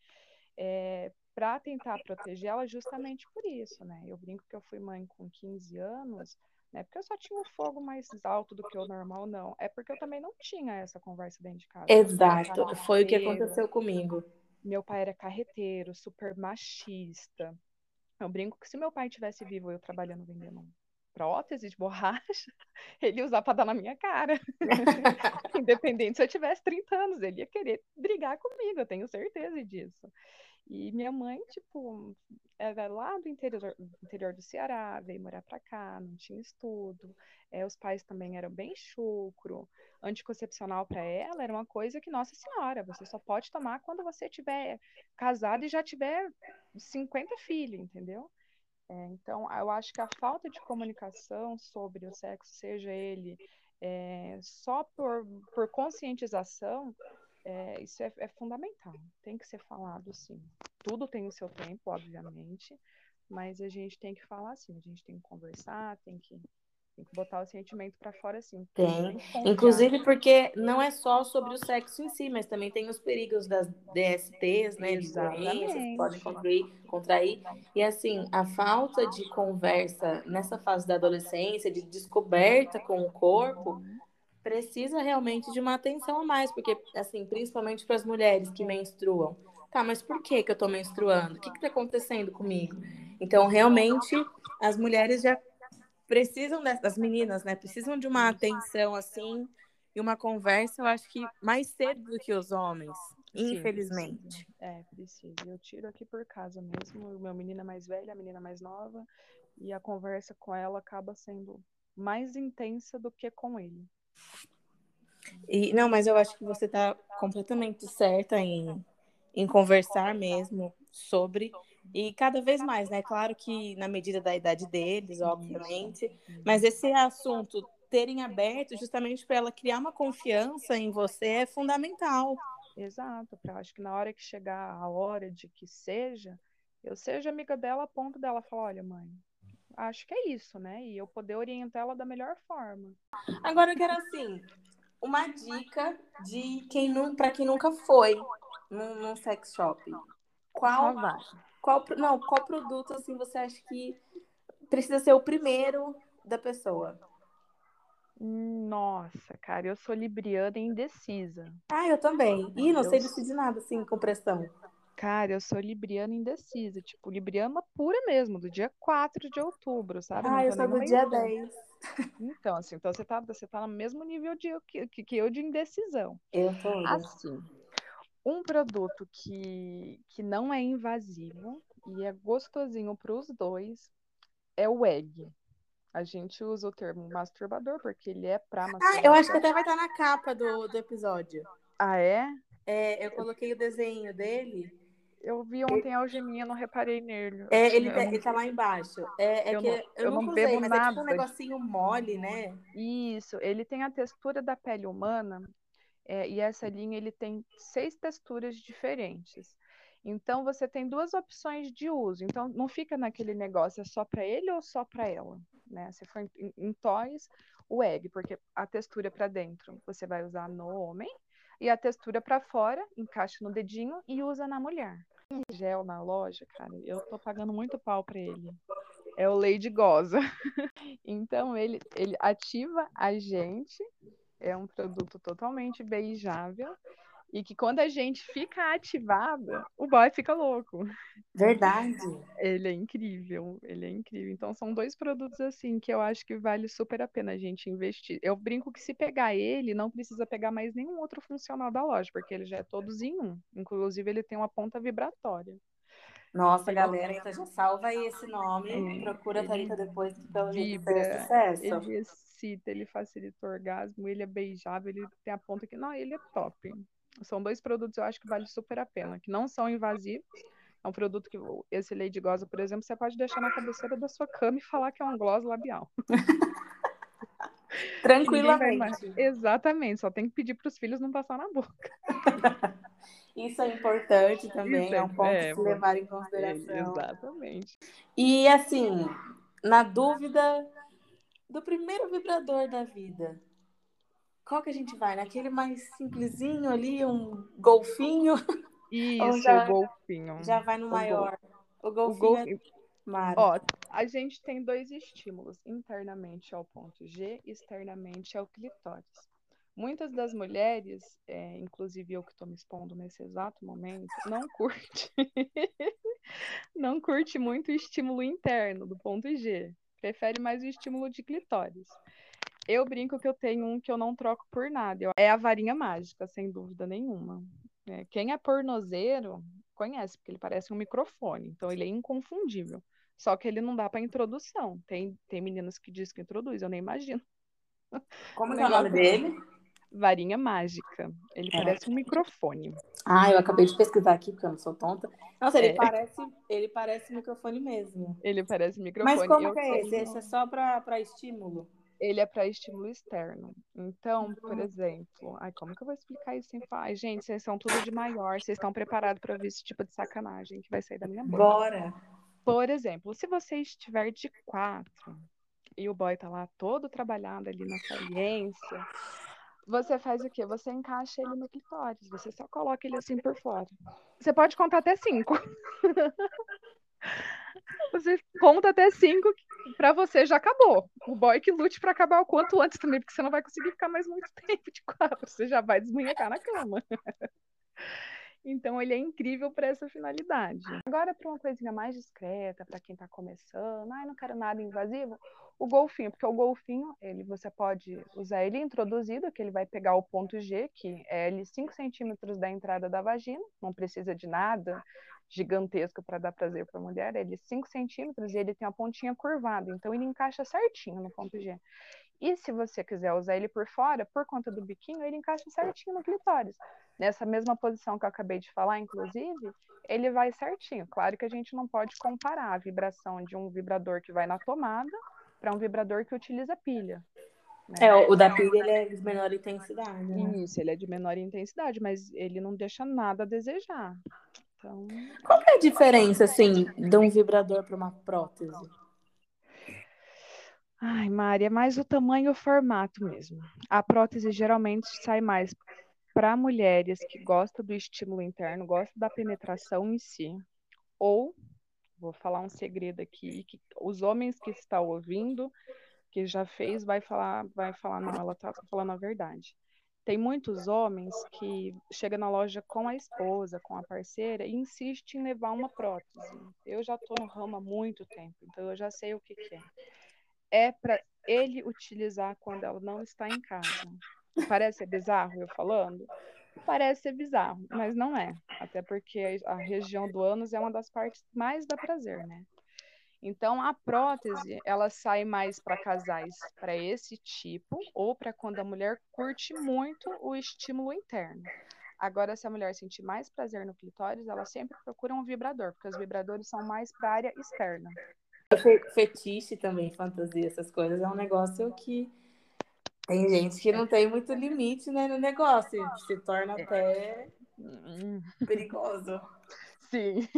É, para tentar proteger ela justamente por isso, né? Eu brinco que eu fui mãe com 15 anos, Não é porque eu só tinha um fogo mais alto do que o normal, não. É porque eu também não tinha essa conversa dentro de casa. Exato, foi o que aconteceu comigo. Meu pai era carreteiro, super machista. Eu brinco que se meu pai tivesse vivo, eu trabalhando vendendo prótese de borracha, ele ia usar para dar na minha cara. Independente se eu tivesse 30 anos, ele ia querer brigar comigo, eu tenho certeza disso. E minha mãe, tipo, era lá do interior, interior do Ceará, veio morar para cá, não tinha estudo. É, os pais também eram bem chucro. Anticoncepcional para ela era uma coisa que, nossa senhora, você só pode tomar quando você tiver casado e já tiver 50 filhos, entendeu? É, então, eu acho que a falta de comunicação sobre o sexo, seja ele é, só por, por conscientização, é, isso é, é, fundamental, tem que ser falado sim. Tudo tem o seu tempo, obviamente, mas a gente tem que falar assim, a gente tem que conversar, tem que, tem que botar o sentimento para fora assim. Tem. Inclusive porque não é só sobre o sexo em si, mas também tem os perigos das DSTs, né? Exatamente. De podem contrair, contrair. E assim, a falta de conversa nessa fase da adolescência, de descoberta com o corpo. Precisa realmente de uma atenção a mais, porque, assim, principalmente para as mulheres que menstruam. Tá, mas por que, que eu estou menstruando? O que está acontecendo comigo? Então, realmente, as mulheres já precisam, das meninas, né? Precisam de uma atenção, assim, e uma conversa, eu acho que mais cedo do que os homens, Sim, infelizmente. É, precisa. Eu tiro aqui por casa mesmo, meu menina mais velha, a menina mais nova, e a conversa com ela acaba sendo mais intensa do que com ele. E, não, mas eu acho que você está completamente certa em, em conversar mesmo sobre. E cada vez mais, né? Claro que na medida da idade deles, obviamente. Mas esse assunto terem aberto justamente para ela criar uma confiança em você é fundamental. Exato, eu acho que na hora que chegar a hora de que seja, eu seja amiga dela a ponto dela falar, olha, mãe, acho que é isso, né? E eu poder orientar ela da melhor forma. Agora eu quero assim, uma dica de quem não, para quem nunca foi num, num sex shop. Qual, qual, não, qual produto assim você acha que precisa ser o primeiro da pessoa? Nossa, cara, eu sou libriana e indecisa. Ah, eu também. Ih, não eu... sei decidir nada assim com pressão. Cara, eu sou libriana indecisa, tipo, libriana pura mesmo, do dia 4 de outubro, sabe? Ah, eu sou do dia 10. Então, assim, então você tá, você tá no mesmo nível de, que, que eu de indecisão. Eu tô. Assim, um produto que, que não é invasivo e é gostosinho para os dois é o egg. A gente usa o termo masturbador porque ele é para masturbação. Ah, eu acho que até vai estar na capa do, do episódio. Ah, é? É, eu coloquei o desenho dele eu vi ontem a algeminha, não reparei nele. É, ele, tá, ele tá lá embaixo. É, é eu que não, eu, eu não bebo usei, mas nada. é tipo um negocinho mole, né? Isso, ele tem a textura da pele humana é, e essa linha ele tem seis texturas diferentes. Então você tem duas opções de uso. Então não fica naquele negócio é só para ele ou só para ela, né? Se for em, em toys, o egg, porque a textura para dentro você vai usar no homem e a textura para fora, encaixa no dedinho e usa na mulher. Gel na loja, cara, eu tô pagando muito pau para ele. É o Lady Goza. então ele, ele ativa a gente, é um produto totalmente beijável e que quando a gente fica ativada, o boy fica louco. Verdade. Ele é incrível, ele é incrível. Então são dois produtos assim que eu acho que vale super a pena a gente investir. Eu brinco que se pegar ele, não precisa pegar mais nenhum outro funcional da loja, porque ele já é todos em um. Inclusive ele tem uma ponta vibratória. Nossa, galera, então já salva aí esse nome, é, procura a Thalita depois, que pelo jeito fez sucesso. Ele excita, ele facilita o orgasmo, ele é beijável, ele tem a ponta que... Não, ele é top. São dois produtos eu acho que vale super a pena, que não são invasivos. É um produto que esse Lady Goza, por exemplo, você pode deixar na cabeceira da sua cama e falar que é um gloss labial. Tranquilamente. Exatamente, só tem que pedir para os filhos não passar na boca. Isso é importante também, Isso é, é um ponto é, se levar em consideração. Exatamente. E assim, na dúvida do primeiro vibrador da vida, qual que a gente vai? Naquele mais simplesinho ali, um golfinho? Isso, já, o golfinho. Já vai no o maior. Gol... O golfinho. O. É... Ó, A gente tem dois estímulos. Internamente é o ponto G, externamente é o clitóris. Muitas das mulheres, é, inclusive eu que estou me expondo nesse exato momento, não curte, não curte muito o estímulo interno do ponto G. Prefere mais o estímulo de clitóris. Eu brinco que eu tenho um que eu não troco por nada. É a varinha mágica, sem dúvida nenhuma. É, quem é pornozeiro conhece, porque ele parece um microfone, então ele é inconfundível. Só que ele não dá para introdução. Tem, tem meninas que dizem que introduz, eu nem imagino. Como é o nome dele? Varinha mágica. Ele é. parece um microfone. Ah, eu acabei de pesquisar aqui, porque eu não sou tonta. Nossa, ele, é. parece, ele parece microfone mesmo. Ele parece microfone. Mas como eu que é esse? Esse é só para estímulo? ele é para estímulo externo. Então, por uhum. exemplo, ai, como que eu vou explicar isso sem falar? Ai, gente, vocês são tudo de maior, vocês estão preparados para ver esse tipo de sacanagem que vai sair da minha boca. Bora! Por exemplo, se você estiver de quatro e o boy tá lá todo trabalhado ali na saliência, você faz o quê? Você encaixa ele no clitóris, você só coloca ele assim por fora. Você pode contar até cinco. Você conta até cinco, pra você já acabou. O boy que lute para acabar o quanto antes também, porque você não vai conseguir ficar mais muito tempo de quatro. Você já vai desmunhecar na cama. Então ele é incrível para essa finalidade. Agora para uma coisinha mais discreta, para quem está começando, ai, não quero nada invasivo, o golfinho, porque o golfinho, ele você pode usar ele introduzido, que ele vai pegar o ponto G, que é ali 5 centímetros da entrada da vagina, não precisa de nada gigantesco para dar prazer para a mulher, ele é 5 centímetros e ele tem a pontinha curvada, então ele encaixa certinho no ponto G. E se você quiser usar ele por fora, por conta do biquinho, ele encaixa certinho no clitóris. Nessa mesma posição que eu acabei de falar, inclusive, ele vai certinho. Claro que a gente não pode comparar a vibração de um vibrador que vai na tomada para um vibrador que utiliza pilha. Né? É, o da pilha ele é de menor intensidade. Né? Isso, ele é de menor intensidade, mas ele não deixa nada a desejar. Então... Qual é a diferença, assim, de um vibrador para uma prótese? Ai, Mari, é mais o tamanho e o formato mesmo. A prótese geralmente sai mais para mulheres que gostam do estímulo interno, gostam da penetração em si. Ou, vou falar um segredo aqui, que os homens que estão ouvindo, que já fez, vai falar, vai falar, não, ela está falando a verdade. Tem muitos homens que chegam na loja com a esposa, com a parceira, e insistem em levar uma prótese. Eu já estou no ramo há muito tempo, então eu já sei o que, que é. É para ele utilizar quando ela não está em casa. Parece bizarro eu falando? Parece ser bizarro, mas não é. Até porque a região do ânus é uma das partes mais da prazer, né? Então, a prótese, ela sai mais para casais para esse tipo, ou para quando a mulher curte muito o estímulo interno. Agora, se a mulher sentir mais prazer no clitóris, ela sempre procura um vibrador, porque os vibradores são mais para a área externa. Fetiche também, fantasia, essas coisas, é um negócio que tem gente que não tem muito limite né, no negócio, se torna é. até hum. perigoso. Sim.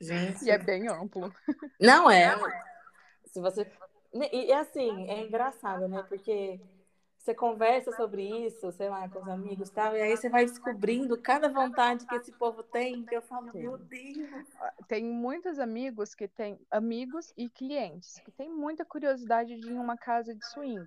Gente. E é bem amplo. Não é. Se você. E assim, é engraçado, né? Porque você conversa sobre isso, sei lá, com os amigos e tal, e aí você vai descobrindo cada vontade que esse povo tem, que eu falo, Sim. meu Deus. Tem muitos amigos que têm, amigos e clientes, que têm muita curiosidade de ir em uma casa de swing.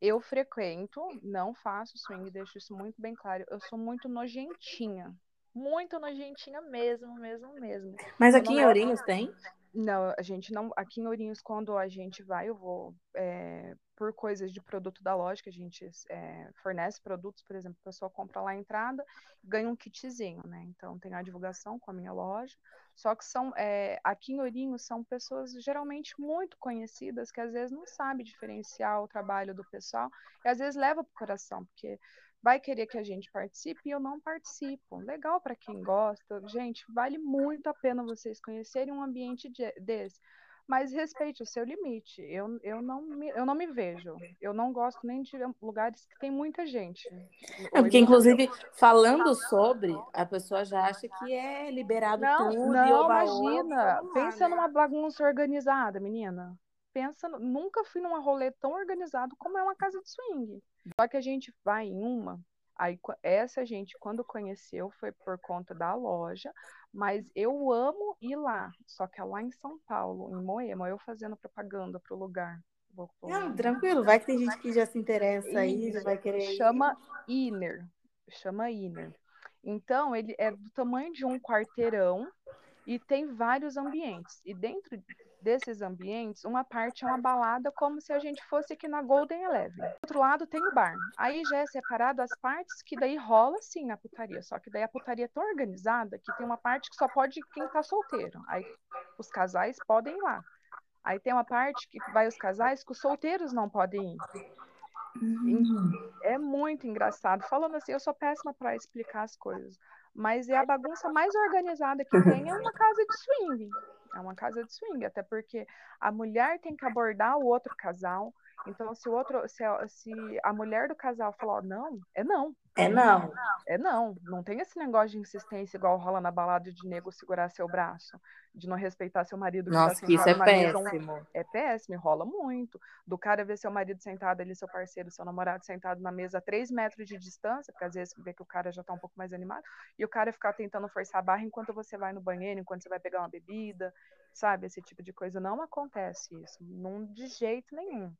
Eu frequento, não faço swing, deixo isso muito bem claro. Eu sou muito nojentinha muito nojentinha mesmo, mesmo, mesmo. Mas aqui em Ourinhos tem? Não, a gente não. Aqui em Ourinhos, quando a gente vai, eu vou é, por coisas de produto da loja, que a gente é, fornece produtos, por exemplo, a pessoa compra lá a entrada, ganha um kitzinho, né? Então tem a divulgação com a minha loja. Só que são é, aqui em Ourinhos são pessoas geralmente muito conhecidas que às vezes não sabem diferenciar o trabalho do pessoal e às vezes leva para o coração, porque vai querer que a gente participe e eu não participo. Legal para quem gosta. Gente, vale muito a pena vocês conhecerem um ambiente de, desse. Mas respeite o seu limite. Eu, eu, não me, eu não me vejo. Eu não gosto nem de lugares que tem muita gente. É, porque, inclusive, falando sobre, a pessoa já acha que é liberado não, tudo. Não, imagina. Pensa né? numa bagunça organizada, menina. Pensa, nunca fui numa rolê tão organizado como é uma casa de swing. Só que a gente vai em uma Aí essa gente, quando conheceu, foi por conta da loja, mas eu amo ir lá. Só que é lá em São Paulo, em Moema, eu fazendo propaganda pro lugar. Não, tranquilo, vai que tem gente que já se interessa aí, já vai querer. Chama Inner. Chama Inner. Então, ele é do tamanho de um quarteirão e tem vários ambientes. E dentro desses ambientes, uma parte é uma balada como se a gente fosse aqui na Golden Eleven. Do outro lado tem o bar. Aí já é separado as partes que daí rola sim a putaria, só que daí a putaria é tão organizada que tem uma parte que só pode quem tá solteiro. Aí os casais podem ir lá. Aí tem uma parte que vai os casais que os solteiros não podem ir. Uhum. É muito engraçado. Falando assim, eu sou péssima para explicar as coisas, mas é a bagunça mais organizada que tem é uma casa de swing. É uma casa de swing, até porque a mulher tem que abordar o outro casal. Então, se o outro, se a, se a mulher do casal falar não, é não. É não. É não. Não tem esse negócio de insistência igual rola na balada de nego segurar seu braço, de não respeitar seu marido. Que tá Nossa, tá isso é péssimo. Mesa, é péssimo, rola muito. Do cara ver seu marido sentado ali, seu parceiro, seu namorado sentado na mesa a três metros de distância, porque às vezes vê que o cara já tá um pouco mais animado, e o cara ficar tentando forçar a barra enquanto você vai no banheiro, enquanto você vai pegar uma bebida, sabe? Esse tipo de coisa. Não acontece isso, não de jeito nenhum.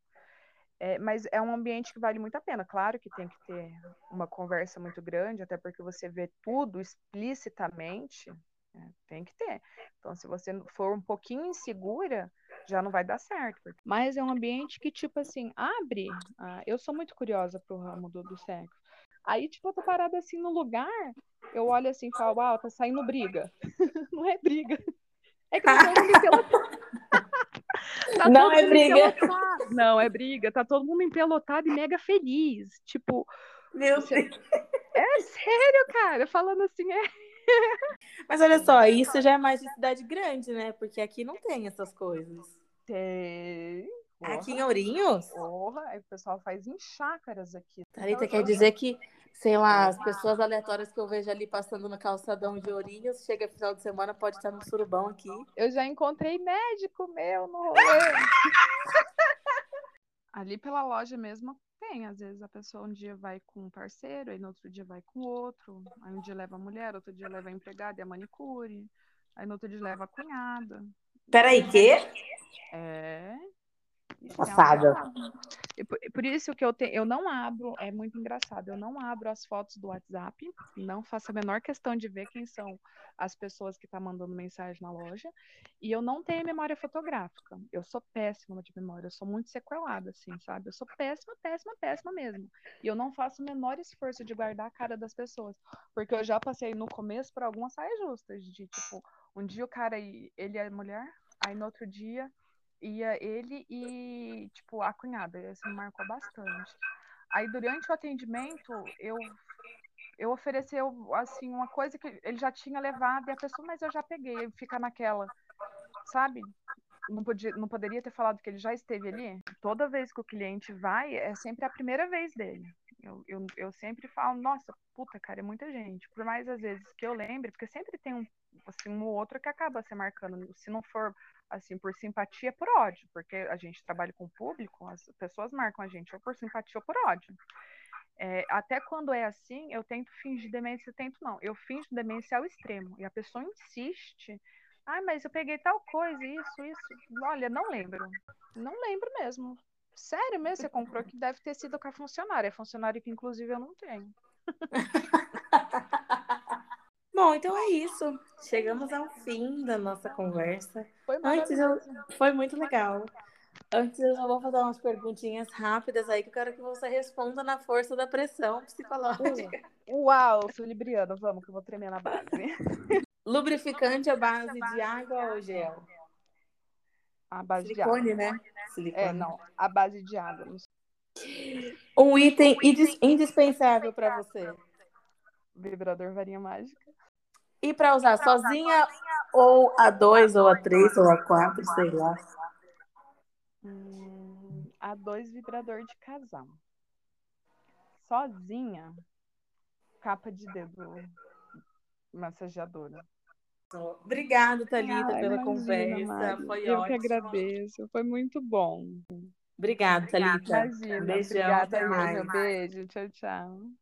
É, mas é um ambiente que vale muito a pena. Claro que tem que ter uma conversa muito grande, até porque você vê tudo explicitamente, né? tem que ter. Então, se você for um pouquinho insegura, já não vai dar certo. Mas é um ambiente que, tipo assim, abre. Ah, eu sou muito curiosa pro ramo do, do sexo. Aí, tipo, eu tô parada assim no lugar, eu olho assim e falo, ah, tá saindo briga. não é briga. É que tá todo mundo Tá não é briga. Não, é briga. Tá todo mundo empelotado e mega feliz. Tipo. Meu você... Deus. É sério, cara. Falando assim, é. Mas olha só, isso já é mais de cidade grande, né? Porque aqui não tem essas coisas. Tem. Porra. Aqui em Ourinhos? Porra, aí o pessoal faz em chácaras aqui. Thalita, então, quer dizer que, sei lá, as pessoas aleatórias que eu vejo ali passando no calçadão de Ourinhos, chega final de semana, pode estar no surubão aqui. Eu já encontrei médico meu no rolê. ali pela loja mesmo tem, às vezes a pessoa um dia vai com um parceiro, aí no outro dia vai com outro, aí um dia leva a mulher, outro dia leva a empregada e a manicure, aí no outro dia leva a cunhada. Peraí, quê? É, Passada. E por, por, isso que eu, te, eu não abro, é muito engraçado, eu não abro as fotos do WhatsApp, não faço a menor questão de ver quem são as pessoas que estão tá mandando mensagem na loja, e eu não tenho memória fotográfica. Eu sou péssima de memória, eu sou muito sequelada, assim, sabe? Eu sou péssima, péssima, péssima mesmo. E eu não faço o menor esforço de guardar a cara das pessoas, porque eu já passei no começo por algumas saias justas, de tipo, um dia o cara, ele é mulher, aí no outro dia ia ele e, tipo, a cunhada. Isso me marcou bastante. Aí, durante o atendimento, eu eu ofereceu assim uma coisa que ele já tinha levado e a pessoa, mas eu já peguei, fica naquela, sabe? Não, podia, não poderia ter falado que ele já esteve ali. Toda vez que o cliente vai, é sempre a primeira vez dele. Eu, eu, eu sempre falo, nossa, puta, cara, é muita gente. Por mais às vezes que eu lembre, porque sempre tem um, assim, um ou outro que acaba se marcando. Se não for assim, por simpatia, por ódio, porque a gente trabalha com o público, as pessoas marcam a gente ou por simpatia ou por ódio. É, até quando é assim, eu tento fingir demência, tento não, eu finjo demência ao extremo, e a pessoa insiste, ah, mas eu peguei tal coisa, isso, isso, olha, não lembro, não lembro mesmo, sério mesmo, você comprou que deve ter sido com a funcionária, é funcionária que inclusive eu não tenho. Bom, então é isso. Chegamos ao fim da nossa conversa. Foi, Antes eu... Foi muito legal. Antes eu vou fazer umas perguntinhas rápidas aí que eu quero que você responda na força da pressão psicológica. Uau, sou libriana, vamos que eu vou tremer na base. Lubrificante à base de água ou gel? A base Silicone, de água. né? Silicone. É, não, a base de água. Um item indispensável para você? Vibrador varinha mágica. E para usar sozinha ou a dois, ou a três, ou a quatro, sei lá. Hum, a dois vibrador de casal. Sozinha, capa de dedo massageadora. Obrigada, Thalita, ah, pela imagina, conversa. Foi Eu ótimo. que agradeço. Foi muito bom. Obrigada, Thalita. Imagina. Beijão, Obrigada, mais. Beijo. Tchau, tchau.